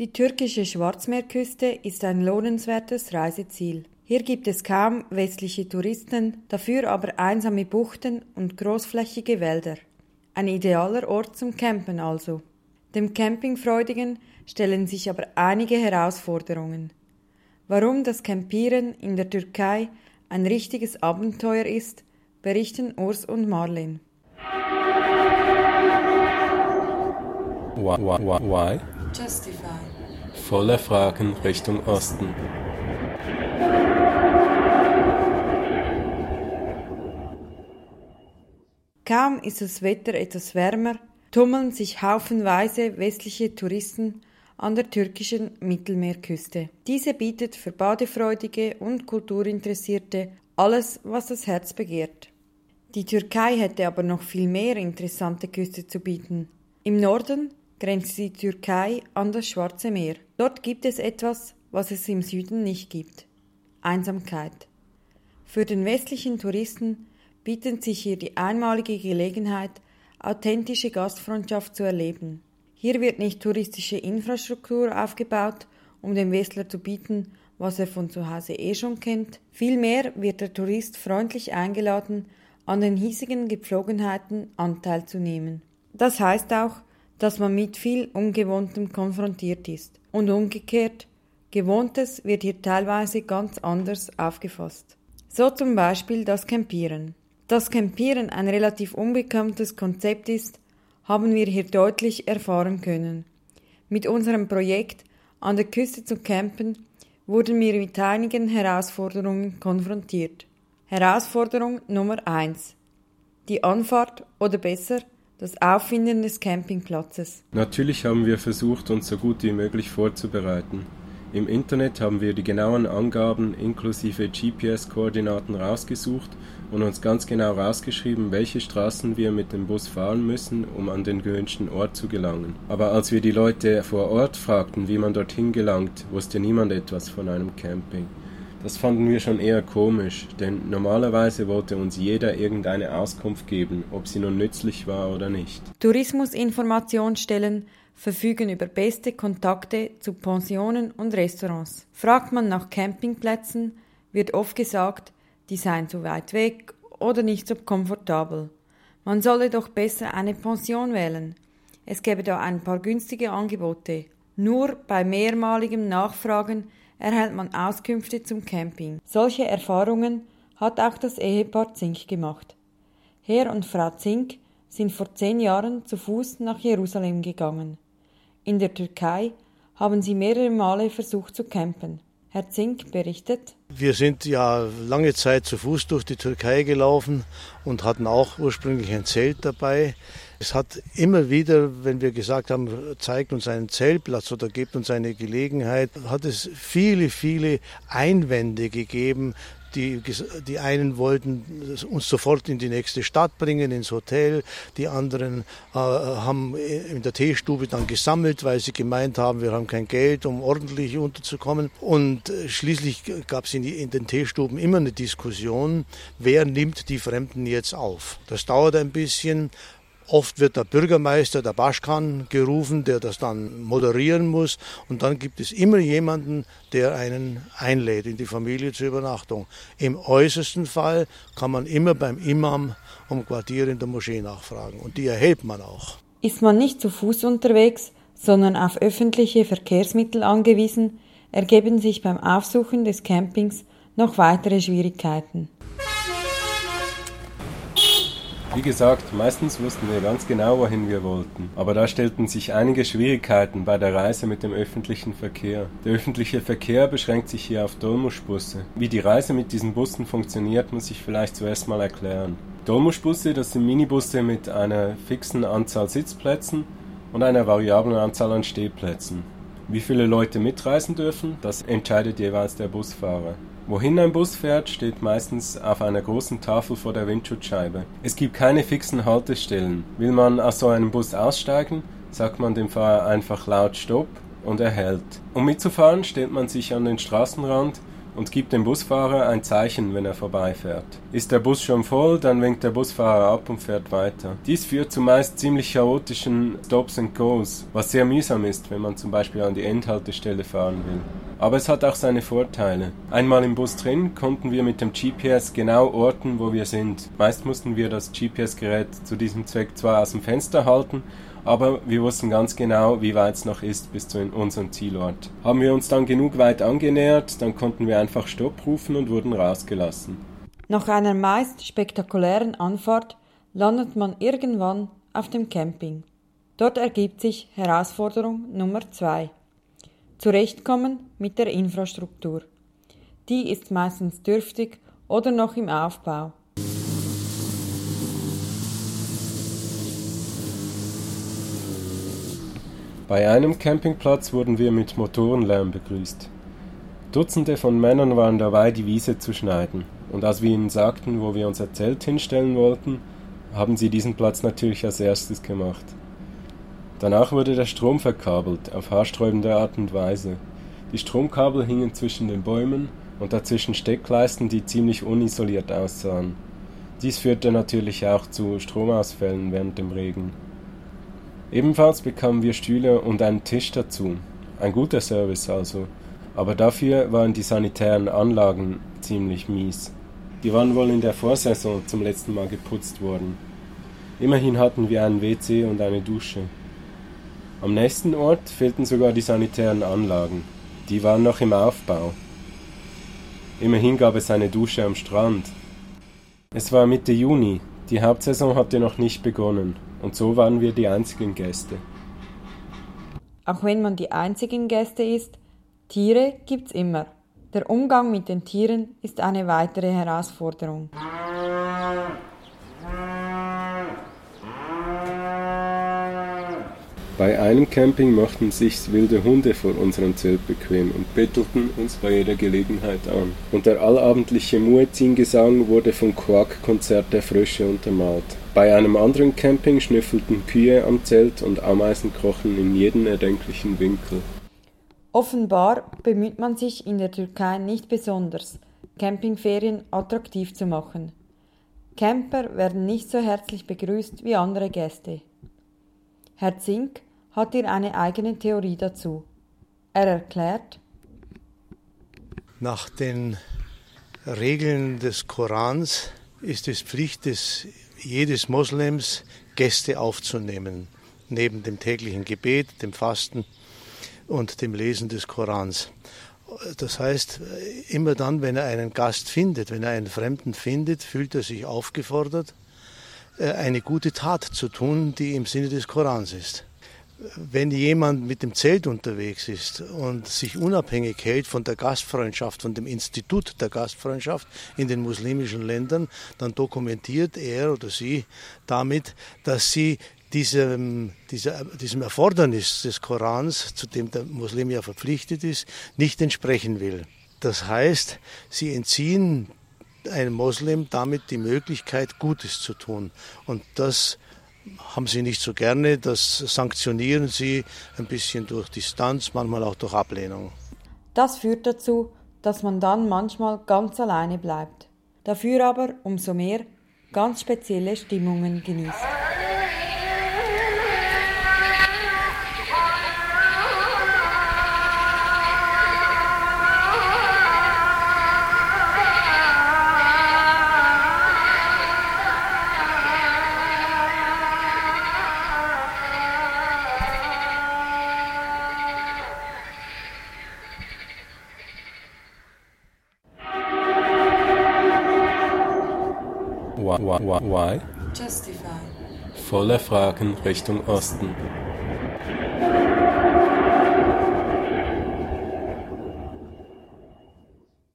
Die türkische Schwarzmeerküste ist ein lohnenswertes Reiseziel. Hier gibt es kaum westliche Touristen, dafür aber einsame Buchten und großflächige Wälder. Ein idealer Ort zum Campen also. Dem Campingfreudigen stellen sich aber einige Herausforderungen. Warum das Campieren in der Türkei ein richtiges Abenteuer ist, berichten Urs und Marlin. Why? Justify. Volle Fragen Richtung Osten. Kaum ist das Wetter etwas wärmer, tummeln sich haufenweise westliche Touristen an der türkischen Mittelmeerküste. Diese bietet für Badefreudige und Kulturinteressierte alles, was das Herz begehrt. Die Türkei hätte aber noch viel mehr interessante Küste zu bieten. Im Norden grenzt die Türkei an das Schwarze Meer. Dort gibt es etwas, was es im Süden nicht gibt. Einsamkeit. Für den westlichen Touristen bietet sich hier die einmalige Gelegenheit, authentische Gastfreundschaft zu erleben. Hier wird nicht touristische Infrastruktur aufgebaut, um dem Westler zu bieten, was er von zu Hause eh schon kennt. Vielmehr wird der Tourist freundlich eingeladen, an den hiesigen Gepflogenheiten Anteil zu nehmen. Das heißt auch, dass man mit viel Ungewohntem konfrontiert ist. Und umgekehrt, Gewohntes wird hier teilweise ganz anders aufgefasst. So zum Beispiel das Campieren. Dass Campieren ein relativ unbekanntes Konzept ist, haben wir hier deutlich erfahren können. Mit unserem Projekt an der Küste zu campen wurden wir mit einigen Herausforderungen konfrontiert. Herausforderung Nummer eins: Die Anfahrt oder besser das Auffinden des Campingplatzes. Natürlich haben wir versucht, uns so gut wie möglich vorzubereiten. Im Internet haben wir die genauen Angaben inklusive GPS-Koordinaten rausgesucht und uns ganz genau rausgeschrieben, welche Straßen wir mit dem Bus fahren müssen, um an den gewünschten Ort zu gelangen. Aber als wir die Leute vor Ort fragten, wie man dorthin gelangt, wusste niemand etwas von einem Camping. Das fanden wir schon eher komisch, denn normalerweise wollte uns jeder irgendeine Auskunft geben, ob sie nun nützlich war oder nicht. Tourismusinformationsstellen verfügen über beste Kontakte zu Pensionen und Restaurants. Fragt man nach Campingplätzen, wird oft gesagt, die seien zu weit weg oder nicht so komfortabel. Man solle doch besser eine Pension wählen. Es gäbe da ein paar günstige Angebote. Nur bei mehrmaligem Nachfragen erhält man Auskünfte zum Camping. Solche Erfahrungen hat auch das Ehepaar Zink gemacht. Herr und Frau Zink sind vor zehn Jahren zu Fuß nach Jerusalem gegangen. In der Türkei haben sie mehrere Male versucht zu campen. Herr Zink berichtet. Wir sind ja lange Zeit zu Fuß durch die Türkei gelaufen und hatten auch ursprünglich ein Zelt dabei. Es hat immer wieder, wenn wir gesagt haben, zeigt uns einen Zeltplatz oder gebt uns eine Gelegenheit, hat es viele, viele Einwände gegeben, die, die einen wollten uns sofort in die nächste Stadt bringen, ins Hotel. Die anderen äh, haben in der Teestube dann gesammelt, weil sie gemeint haben, wir haben kein Geld, um ordentlich unterzukommen. Und äh, schließlich gab es in, in den Teestuben immer eine Diskussion, wer nimmt die Fremden jetzt auf. Das dauert ein bisschen. Oft wird der Bürgermeister, der Baschkan, gerufen, der das dann moderieren muss. Und dann gibt es immer jemanden, der einen einlädt in die Familie zur Übernachtung. Im äußersten Fall kann man immer beim Imam um Quartier in der Moschee nachfragen. Und die erhält man auch. Ist man nicht zu Fuß unterwegs, sondern auf öffentliche Verkehrsmittel angewiesen, ergeben sich beim Aufsuchen des Campings noch weitere Schwierigkeiten. Wie gesagt, meistens wussten wir ganz genau, wohin wir wollten. Aber da stellten sich einige Schwierigkeiten bei der Reise mit dem öffentlichen Verkehr. Der öffentliche Verkehr beschränkt sich hier auf Dolmuschbusse. Wie die Reise mit diesen Bussen funktioniert, muss ich vielleicht zuerst mal erklären. Dolmuschbusse, das sind Minibusse mit einer fixen Anzahl Sitzplätzen und einer variablen Anzahl an Stehplätzen. Wie viele Leute mitreisen dürfen, das entscheidet jeweils der Busfahrer. Wohin ein Bus fährt, steht meistens auf einer großen Tafel vor der Windschutzscheibe. Es gibt keine fixen Haltestellen. Will man aus so einem Bus aussteigen, sagt man dem Fahrer einfach laut Stopp und er hält. Um mitzufahren, stellt man sich an den Straßenrand und gibt dem Busfahrer ein Zeichen, wenn er vorbeifährt. Ist der Bus schon voll, dann winkt der Busfahrer ab und fährt weiter. Dies führt zu meist ziemlich chaotischen Stops and Goes, was sehr mühsam ist, wenn man zum Beispiel an die Endhaltestelle fahren will. Aber es hat auch seine Vorteile. Einmal im Bus drin konnten wir mit dem GPS genau orten, wo wir sind. Meist mussten wir das GPS-Gerät zu diesem Zweck zwar aus dem Fenster halten, aber wir wussten ganz genau, wie weit es noch ist bis zu unserem Zielort. Haben wir uns dann genug weit angenähert, dann konnten wir einfach Stopp rufen und wurden rausgelassen. Nach einer meist spektakulären Anfahrt landet man irgendwann auf dem Camping. Dort ergibt sich Herausforderung Nummer zwei. Zurechtkommen mit der Infrastruktur. Die ist meistens dürftig oder noch im Aufbau. Bei einem Campingplatz wurden wir mit Motorenlärm begrüßt. Dutzende von Männern waren dabei, die Wiese zu schneiden, und als wir ihnen sagten, wo wir unser Zelt hinstellen wollten, haben sie diesen Platz natürlich als erstes gemacht. Danach wurde der Strom verkabelt, auf haarsträubende Art und Weise. Die Stromkabel hingen zwischen den Bäumen und dazwischen Steckleisten, die ziemlich unisoliert aussahen. Dies führte natürlich auch zu Stromausfällen während dem Regen. Ebenfalls bekamen wir Stühle und einen Tisch dazu. Ein guter Service also. Aber dafür waren die sanitären Anlagen ziemlich mies. Die waren wohl in der Vorsaison zum letzten Mal geputzt worden. Immerhin hatten wir einen WC und eine Dusche. Am nächsten Ort fehlten sogar die sanitären Anlagen. Die waren noch im Aufbau. Immerhin gab es eine Dusche am Strand. Es war Mitte Juni, die Hauptsaison hatte noch nicht begonnen. Und so waren wir die einzigen Gäste. Auch wenn man die einzigen Gäste ist, Tiere gibt's immer. Der Umgang mit den Tieren ist eine weitere Herausforderung. Bei einem Camping machten sich wilde Hunde vor unserem Zelt bequem und bettelten uns bei jeder Gelegenheit an. Und der allabendliche Muezzin-Gesang wurde vom Quark-Konzert der Frösche untermalt. Bei einem anderen Camping schnüffelten Kühe am Zelt und Ameisen krochen in jeden erdenklichen Winkel. Offenbar bemüht man sich in der Türkei nicht besonders, Campingferien attraktiv zu machen. Camper werden nicht so herzlich begrüßt wie andere Gäste. Herr Zink hat hier eine eigene Theorie dazu. Er erklärt, nach den Regeln des Korans ist es Pflicht des, jedes Moslems, Gäste aufzunehmen, neben dem täglichen Gebet, dem Fasten und dem Lesen des Korans. Das heißt, immer dann, wenn er einen Gast findet, wenn er einen Fremden findet, fühlt er sich aufgefordert, äh, eine gute Tat zu tun, die im Sinne des Korans ist. Wenn jemand mit dem Zelt unterwegs ist und sich unabhängig hält von der Gastfreundschaft, von dem Institut der Gastfreundschaft in den muslimischen Ländern, dann dokumentiert er oder sie damit, dass sie diesem, dieser, diesem Erfordernis des Korans, zu dem der Muslim ja verpflichtet ist, nicht entsprechen will. Das heißt, sie entziehen einem Moslem damit die Möglichkeit, Gutes zu tun. Und das haben sie nicht so gerne, das sanktionieren sie ein bisschen durch Distanz, manchmal auch durch Ablehnung. Das führt dazu, dass man dann manchmal ganz alleine bleibt, dafür aber umso mehr ganz spezielle Stimmungen genießt. Why? Justify. Volle Fragen Richtung Osten.